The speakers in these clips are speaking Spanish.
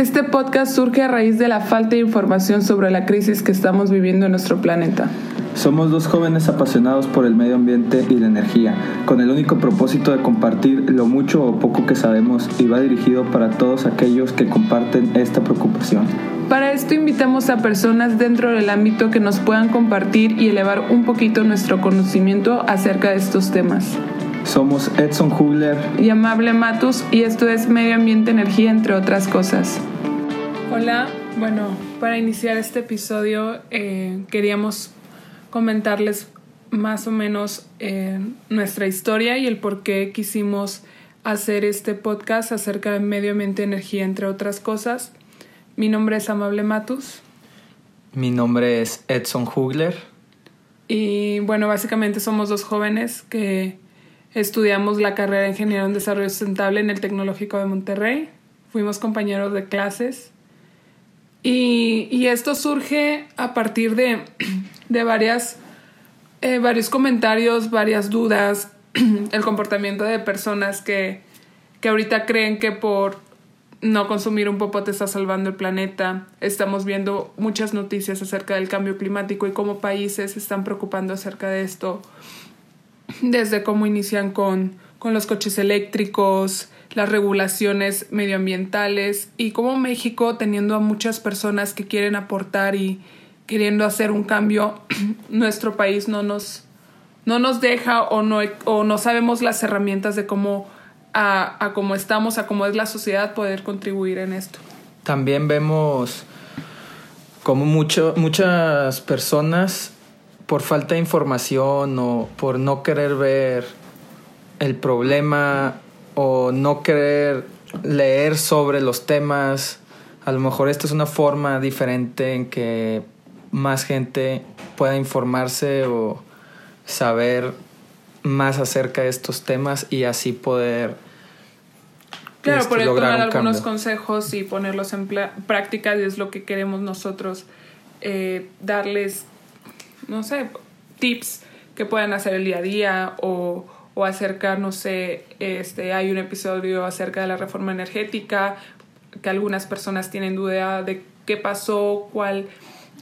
Este podcast surge a raíz de la falta de información sobre la crisis que estamos viviendo en nuestro planeta. Somos dos jóvenes apasionados por el medio ambiente y la energía, con el único propósito de compartir lo mucho o poco que sabemos y va dirigido para todos aquellos que comparten esta preocupación. Para esto invitamos a personas dentro del ámbito que nos puedan compartir y elevar un poquito nuestro conocimiento acerca de estos temas. Somos Edson Hugler y Amable Matus y esto es Medio Ambiente Energía, entre otras cosas. Hola, bueno, para iniciar este episodio eh, queríamos comentarles más o menos eh, nuestra historia y el por qué quisimos hacer este podcast acerca de medio ambiente, energía, entre otras cosas. Mi nombre es Amable Matus. Mi nombre es Edson Hugler. Y bueno, básicamente somos dos jóvenes que Estudiamos la carrera de Ingeniero en Desarrollo Sustentable en el Tecnológico de Monterrey. Fuimos compañeros de clases. Y, esto surge a partir de, de varias, eh, varios comentarios, varias dudas, el comportamiento de personas que, que ahorita creen que por no consumir un popote está salvando el planeta. Estamos viendo muchas noticias acerca del cambio climático y cómo países se están preocupando acerca de esto desde cómo inician con, con los coches eléctricos, las regulaciones medioambientales y cómo México, teniendo a muchas personas que quieren aportar y queriendo hacer un cambio, nuestro país no nos, no nos deja o no, o no sabemos las herramientas de cómo, a, a cómo estamos, a cómo es la sociedad, poder contribuir en esto. También vemos como mucho, muchas personas por falta de información o por no querer ver el problema o no querer leer sobre los temas. A lo mejor esta es una forma diferente en que más gente pueda informarse o saber más acerca de estos temas y así poder claro este, poder tomar algunos consejos y ponerlos en práctica y es lo que queremos nosotros eh, darles no sé, tips que puedan hacer el día a día o, o acerca, no sé, este, hay un episodio acerca de la reforma energética, que algunas personas tienen duda de qué pasó, cuál,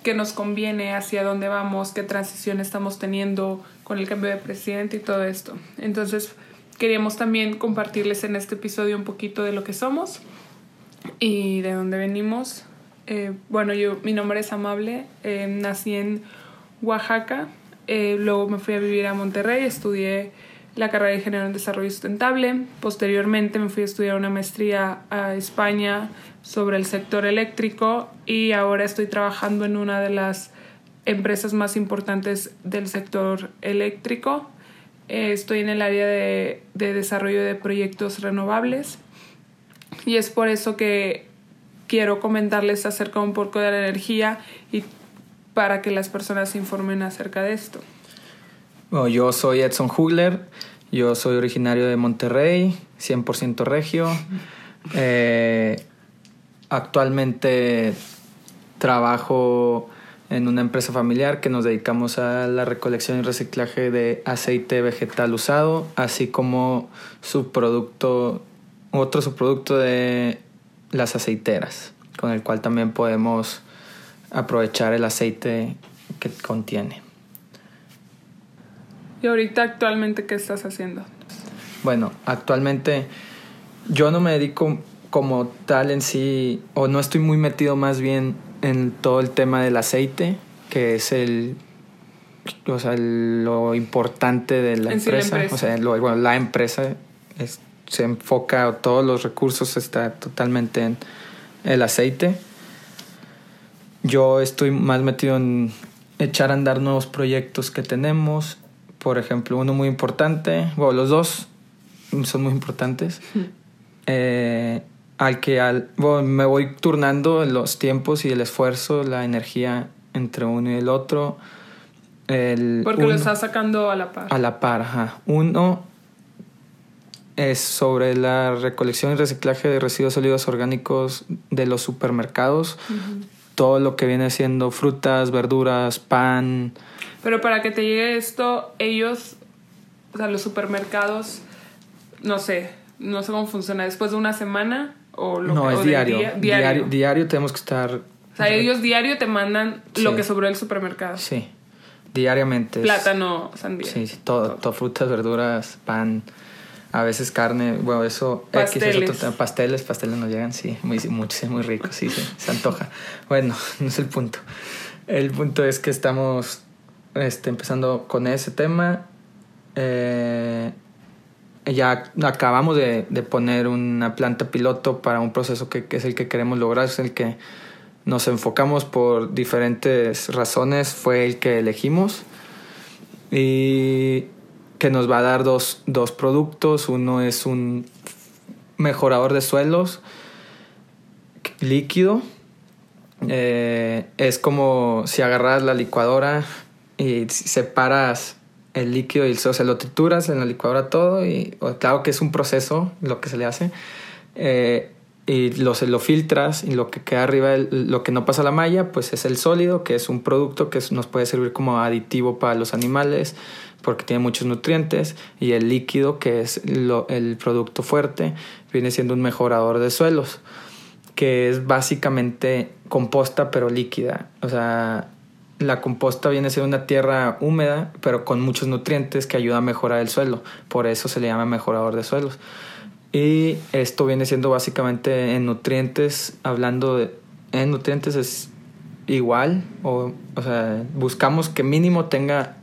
qué nos conviene, hacia dónde vamos, qué transición estamos teniendo con el cambio de presidente y todo esto. Entonces, queríamos también compartirles en este episodio un poquito de lo que somos y de dónde venimos. Eh, bueno, yo, mi nombre es Amable, eh, nací en Oaxaca. Eh, luego me fui a vivir a Monterrey, estudié la carrera de Ingeniero en Desarrollo Sustentable. Posteriormente me fui a estudiar una maestría a España sobre el sector eléctrico y ahora estoy trabajando en una de las empresas más importantes del sector eléctrico. Eh, estoy en el área de, de desarrollo de proyectos renovables y es por eso que quiero comentarles acerca un poco de la energía y para que las personas se informen acerca de esto. Bueno, yo soy Edson Hugler, yo soy originario de Monterrey, 100% regio. Eh, actualmente trabajo en una empresa familiar que nos dedicamos a la recolección y reciclaje de aceite vegetal usado, así como subproducto, otro subproducto de las aceiteras, con el cual también podemos aprovechar el aceite que contiene. ¿Y ahorita actualmente qué estás haciendo? Bueno, actualmente yo no me dedico como tal en sí, o no estoy muy metido más bien en todo el tema del aceite, que es el, o sea, lo importante de la, empresa. O sea, bueno, la empresa se enfoca, todos los recursos está totalmente en el aceite. Yo estoy más metido en echar a andar nuevos proyectos que tenemos. Por ejemplo, uno muy importante, bueno, los dos son muy importantes. Eh, al que al, bueno, me voy turnando los tiempos y el esfuerzo, la energía entre uno y el otro. El Porque lo estás sacando a la par. A la par, ajá. Uno es sobre la recolección y reciclaje de residuos sólidos orgánicos de los supermercados todo lo que viene siendo frutas, verduras, pan. Pero para que te llegue esto, ellos, o sea, los supermercados, no sé, no sé cómo funciona, después de una semana o lo no, es diario. diario. diario. tenemos que estar... O sea, ellos diario te mandan lo que sobró del supermercado. Sí, diariamente. Plátano, sandía. Sí, sí todo, todo, frutas, verduras, pan, a veces carne, bueno, eso... Pasteles. pasteles, pasteles nos llegan, sí, muy, mucho, muy rico, sí, sí, se antoja. Bueno, no es el punto. El punto es que estamos este, empezando con ese tema. Eh, ya acabamos de, poner una planta piloto para un proceso que, es el que queremos lograr, es el que nos enfocamos por diferentes razones, fue el que elegimos y que nos va a dar dos, dos productos. Uno es un mejorador de suelos líquido. Eh, es como si agarras la licuadora y separas el líquido y el se lo trituras en la licuadora todo y claro que es un proceso lo que se le hace eh, y lo, se lo filtras y lo que queda arriba, lo que no pasa a la malla, pues es el sólido, que es un producto que nos puede servir como aditivo para los animales porque tiene muchos nutrientes y el líquido, que es el producto fuerte, viene siendo un mejorador de suelos, que es básicamente composta pero líquida. O sea, la composta viene siendo una tierra húmeda, pero con muchos nutrientes que ayuda a mejorar el suelo. Por eso se le llama mejorador de suelos. Y esto viene siendo básicamente en nutrientes, hablando de en nutrientes es igual, o, o sea, buscamos que mínimo tenga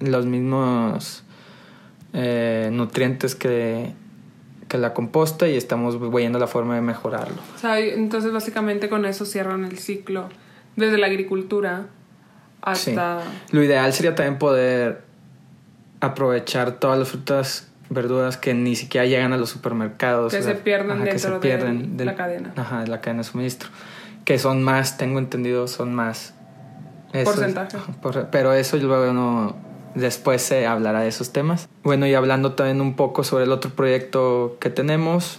los mismos eh, nutrientes que, que la composta y estamos viendo la forma de mejorarlo. O sea, entonces básicamente con eso cierran el ciclo desde la agricultura hasta... Lo ideal sería también poder aprovechar todas las frutas, verduras que ni siquiera llegan a los supermercados. Que se pierden dentro de la cadena. Ajá, de la cadena de suministro. Que son más, tengo entendido, son más... Porcentaje. pero eso luego no... Después se hablará de esos temas. Bueno, y hablando también un poco sobre el otro proyecto que tenemos,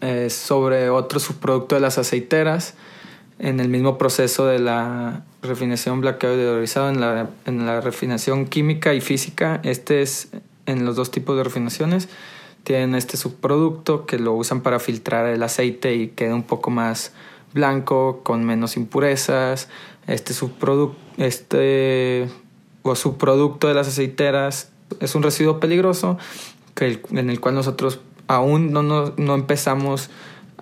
es sobre otro subproducto de las aceiteras en el mismo proceso de la refinación blanqueado y deodorizado en la, en la refinación química y física. Este es en los dos tipos de refinaciones. Tienen este subproducto que lo usan para filtrar el aceite y queda un poco más blanco, con menos impurezas. Este subproducto, este o subproducto de las aceiteras es un residuo peligroso que en el cual nosotros aún no, no, no empezamos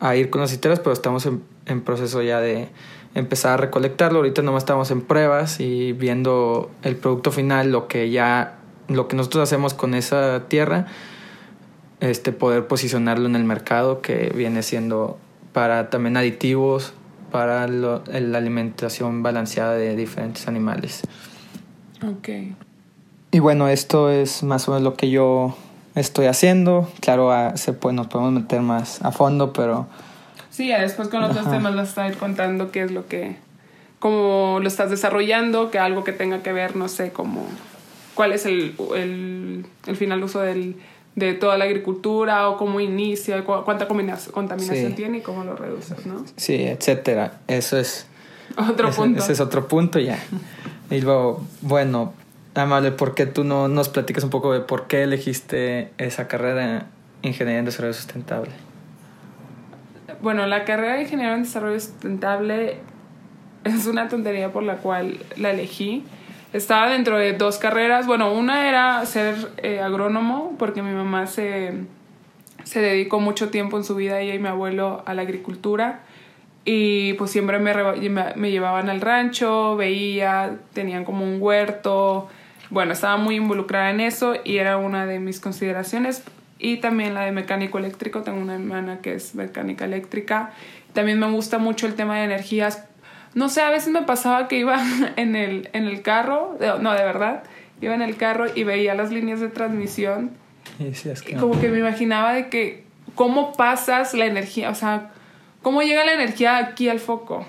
a ir con las aceiteras, pero estamos en en proceso ya de empezar a recolectarlo. Ahorita nomás estamos en pruebas y viendo el producto final, lo que ya, lo que nosotros hacemos con esa tierra, este, poder posicionarlo en el mercado, que viene siendo para también aditivos, para la alimentación balanceada de diferentes animales. Ok. Y bueno, esto es más o menos lo que yo estoy haciendo. Claro, se puede, nos podemos meter más a fondo, pero Sí, después con otros temas vas a ir contando qué es lo que, cómo lo estás desarrollando, que algo que tenga que ver, no sé, como cuál es el, el, el final uso del, de toda la agricultura o cómo inicia, cuánta contaminación tiene y cómo lo reduces, ¿no? Sí, etcétera. Eso es otro punto. Ese es otro punto ya. y luego, bueno, Amable, ¿por qué tú no nos platicas un poco de por qué elegiste esa carrera en Ingeniería en Desarrollo Sustentable? bueno, la carrera de ingeniero en desarrollo sustentable es una tontería por la cual la elegí. Estaba dentro de dos carreras. Bueno, una era ser eh, agrónomo, porque mi mamá se, se dedicó mucho tiempo en su vida, ella y mi abuelo, a la agricultura. Y pues siempre me, me llevaban al rancho, veía, tenían como un huerto. Bueno, estaba muy involucrada en eso y era una de mis consideraciones y también la de mecánico eléctrico. Tengo una hermana que es mecánica eléctrica. También me gusta mucho el tema de energías. No sé, a veces me pasaba que iba en el, en el carro, no, de verdad, iba en el carro y veía las líneas de transmisión. Y, que como que me imaginaba de que cómo pasas la energía, o sea, cómo llega la energía aquí al foco.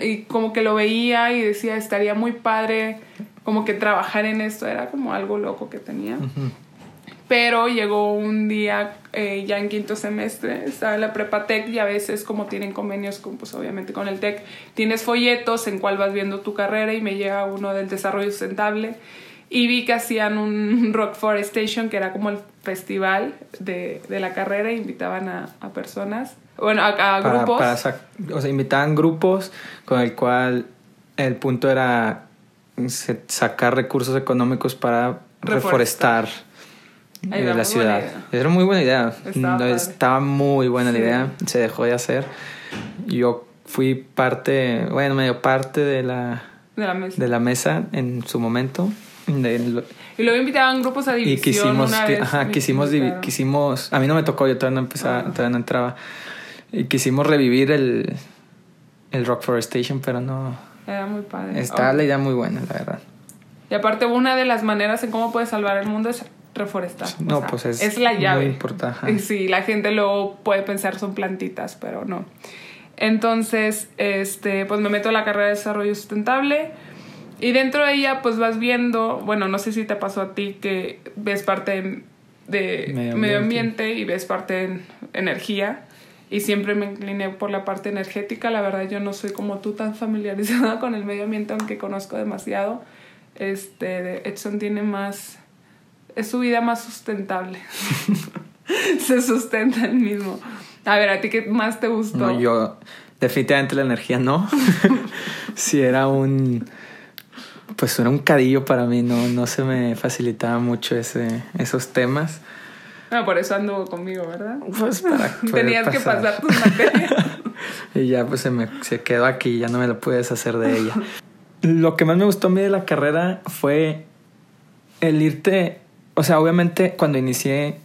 y como que lo veía y decía, estaría muy padre como que trabajar en esto, era como algo loco que tenía. Pero llegó un día eh, ya en quinto semestre, estaba en la prepa tech y a veces como tienen convenios con, pues obviamente con el tech, tienes folletos en cual vas viendo tu carrera y me llega uno del desarrollo sustentable. Y vi que hacían un Rock Forestation, que era como el festival de, de la carrera, e invitaban a, a personas, bueno, a, grupos. o sea, invitaban grupos con el cual el punto era sacar recursos económicos para reforestar, eh, la ciudad. Era muy buena idea. Estaba, muy buena la idea. Se dejó de hacer. Yo fui parte, bueno, medio parte de la, de la mesa, de la mesa en su momento. y luego invitaban grupos a división. Y quisimos, ajá, quisimos, quisimos, a mí no me tocó, yo todavía no empezaba, todavía no entraba. Y quisimos revivir el, el Rock Forestation, pero no. Era muy padre. Está la idea muy buena, la verdad. Y aparte, una de las maneras en cómo puedes salvar el mundo es reforestar. No, pues es, es la llave. Muy importante. Sí, la gente luego puede pensar son plantitas, pero no. Entonces, este, pues me meto a la carrera de desarrollo sustentable y dentro de ella pues vas viendo, bueno, no sé si te pasó a ti que ves parte de, medio, ambiente. y ves parte de energía y siempre me incliné por la parte energética. La verdad yo no soy como tú tan familiarizada con el medio ambiente, aunque conozco demasiado. Este, Edson tiene más, es su vida más sustentable. Se sustenta el mismo. A ver, ¿a ti qué más te gustó? No, yo definitivamente la energía no. si era un pues era un cadillo para mí, no, no se me facilitaba mucho ese, esos temas. Ah, por eso anduvo conmigo, ¿verdad? Pues para Tenías que pasar tus materias. y ya pues se me se quedó aquí, ya no me lo pude deshacer de ella. lo que más me gustó a mí de la carrera fue el irte, o sea, obviamente cuando inicié,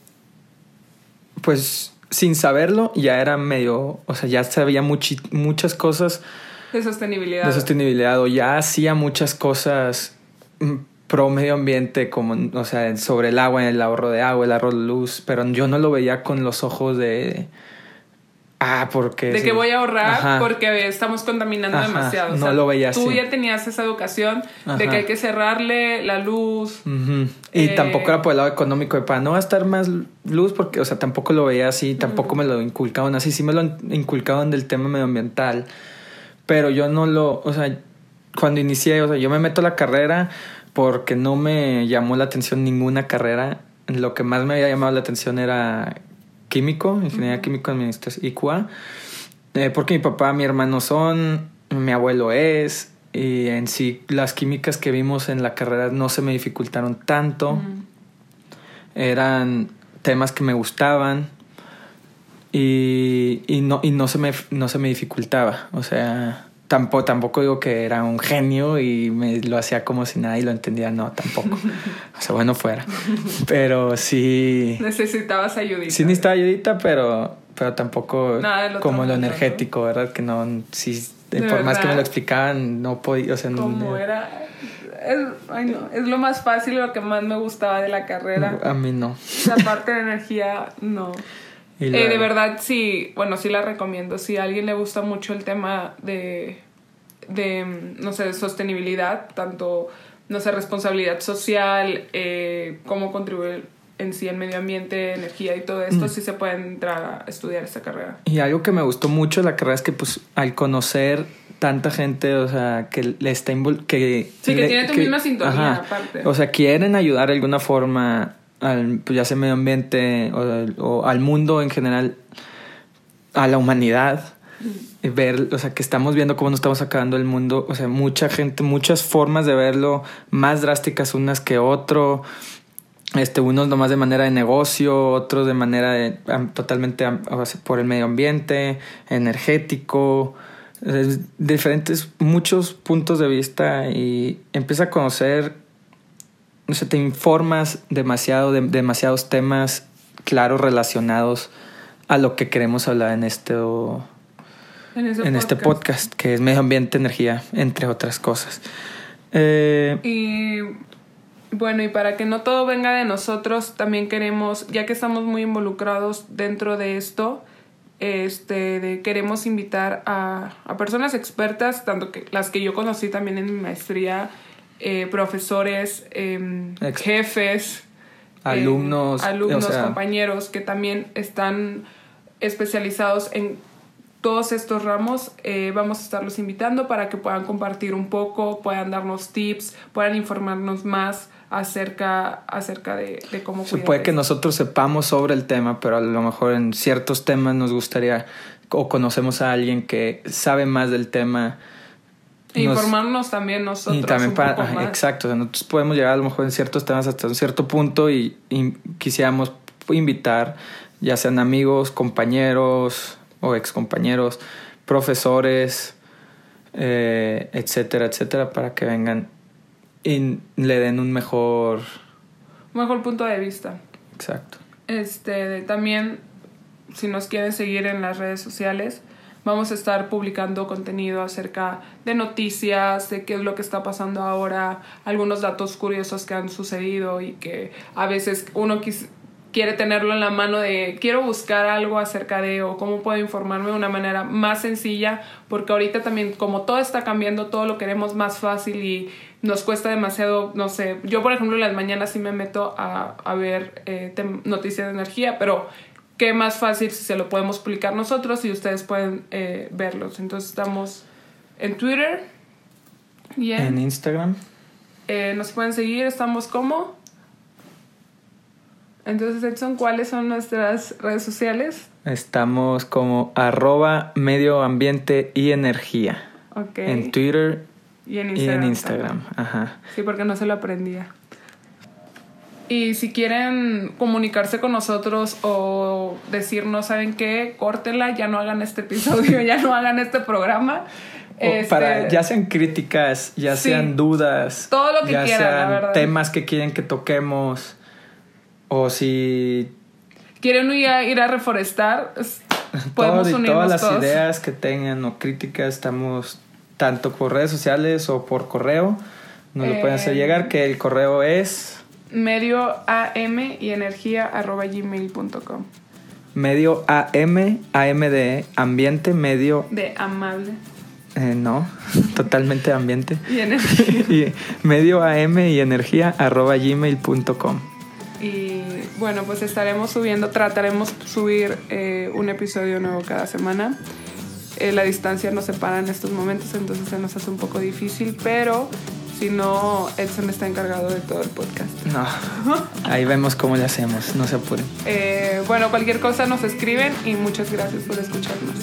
pues sin saberlo, ya era medio, o sea, ya sabía muchas cosas. De sostenibilidad. De sostenibilidad, o ya hacía muchas cosas mm, pro medio ambiente, como, o sea, sobre el agua, el ahorro de agua, el ahorro de luz, pero yo no lo veía con los ojos de... Ah, porque... De que voy a ahorrar porque estamos contaminando demasiado. no lo veía tú ya tenías esa educación de que hay que cerrarle la luz. Y eh, tampoco era por el lado económico de para no gastar más luz porque, o sea, tampoco lo veía así, tampoco me lo inculcaban así, sí me lo inculcaban del tema medioambiental, pero yo no lo, o sea, cuando inicié, o sea, yo me meto a la carrera porque no me llamó la atención ninguna carrera. Lo que más me había llamado la atención era químico, ingeniería químico administración IQA, eh, porque mi papá, mi hermano son, mi abuelo es, y en sí las químicas que vimos en la carrera no se me dificultaron tanto. Eran temas que me gustaban y, y, no, y no, se me, no se me dificultaba. O sea, Tampoco, tampoco digo que era un genio y me lo hacía como si nada y lo entendía, no, tampoco. O sea, bueno, fuera. Pero sí. Necesitabas ayudita. Sí, necesitaba ayudita, pero, pero tampoco como lo energético, ¿verdad? Que no, sí, por más que me lo explicaban, no podía, o sea, no. era? Es, ay no, es lo más fácil, lo que más me gustaba de la carrera. A mí no. La parte de energía, no. Eh, de verdad, sí, bueno, sí la recomiendo. Si a alguien le gusta mucho el tema de, de no sé, de sostenibilidad, tanto, no sé, responsabilidad social, eh, cómo contribuir en sí el medio ambiente, energía y todo esto, mm. sí se puede entrar a estudiar esta carrera. Y algo que me gustó mucho de la carrera es que, pues, al conocer tanta gente, o sea, que le está que Sí, que tiene tu misma sintonía, aparte. O sea, quieren ayudar de alguna forma al, pues ya sea medio ambiente o, al mundo en general, a la humanidad, ver, o sea, que estamos viendo cómo nos estamos acabando el mundo, o sea, mucha gente, muchas formas de verlo, más drásticas unas que otro, este, unos nomás de manera de negocio, otros de manera de, totalmente por el medio ambiente, energético, diferentes, muchos puntos de vista y empieza a conocer no sé, te informas demasiado de demasiados temas claros relacionados a lo que queremos hablar en este, en, este podcast, que es medio ambiente, energía, entre otras cosas. Eh, y bueno, y para que no todo venga de nosotros, también queremos, ya que estamos muy involucrados dentro de esto, este, queremos invitar a, a personas expertas, tanto que las que yo conocí también en mi maestría, eh, profesores, em, jefes, alumnos, em, alumnos, compañeros que también están especializados en todos estos ramos eh, vamos a estarlos invitando para que puedan compartir un poco, puedan darnos tips, puedan informarnos más acerca, acerca de, cómo Se puede que nosotros sepamos sobre el tema, pero a lo mejor en ciertos temas nos gustaría o conocemos a alguien que sabe más del tema. Informarnos también nosotros. Y también para, exacto, nosotros podemos llegar a lo mejor en ciertos temas hasta un cierto punto y, quisiéramos invitar ya sean amigos, compañeros o excompañeros, profesores, eh, etcétera, etcétera, para que vengan y le den un mejor... Mejor punto de vista. Exacto. Este, también, si nos quieren seguir en las redes sociales, vamos a estar publicando contenido acerca de noticias, de qué es lo que está pasando ahora, algunos datos curiosos que han sucedido y que a veces uno quiere tenerlo en la mano de quiero buscar algo acerca de o cómo puedo informarme de una manera más sencilla, porque ahorita también como todo está cambiando, todo lo queremos más fácil y nos cuesta demasiado, no sé, yo por ejemplo en las mañanas sí me meto a, a ver eh, noticias de energía, pero qué más fácil si se lo podemos publicar nosotros y ustedes pueden eh, verlos. Entonces estamos en Twitter y en, Instagram. Eh, nos pueden seguir, estamos como... Entonces, Edson, ¿cuáles son nuestras redes sociales? Estamos como arroba medio ambiente y energía. Okay. En Twitter y en Instagram. Instagram, ajá. Sí, porque no se lo aprendía. Y si quieren comunicarse con nosotros o decirnos, ¿saben qué? Córtela, ya no hagan este episodio, ya no hagan este programa. para, este, ya sean críticas, ya sean dudas. Todo lo que ya sean temas que quieren que toquemos. O si. Quieren ir a, ir a reforestar, podemos Todo, Todas las ideas que tengan o críticas, estamos tanto por redes sociales o por correo. Nos lo pueden hacer llegar, que el correo es... Medio AM y energía arroba gmail.com. Medio AM, AM de ambiente, medio... De amable. Eh, no, totalmente ambiente. y energía. medio AM y energía arroba gmail.com. Y bueno, pues estaremos subiendo, trataremos de subir eh, un episodio nuevo cada semana. Eh, la distancia nos separa en estos momentos, entonces se nos hace un poco difícil, pero si no, Edson está encargado de todo el podcast. No, ahí vemos cómo le hacemos, no se apuren. Eh, bueno, cualquier cosa nos escriben y muchas gracias por escucharnos.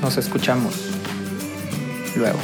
Nos escuchamos luego.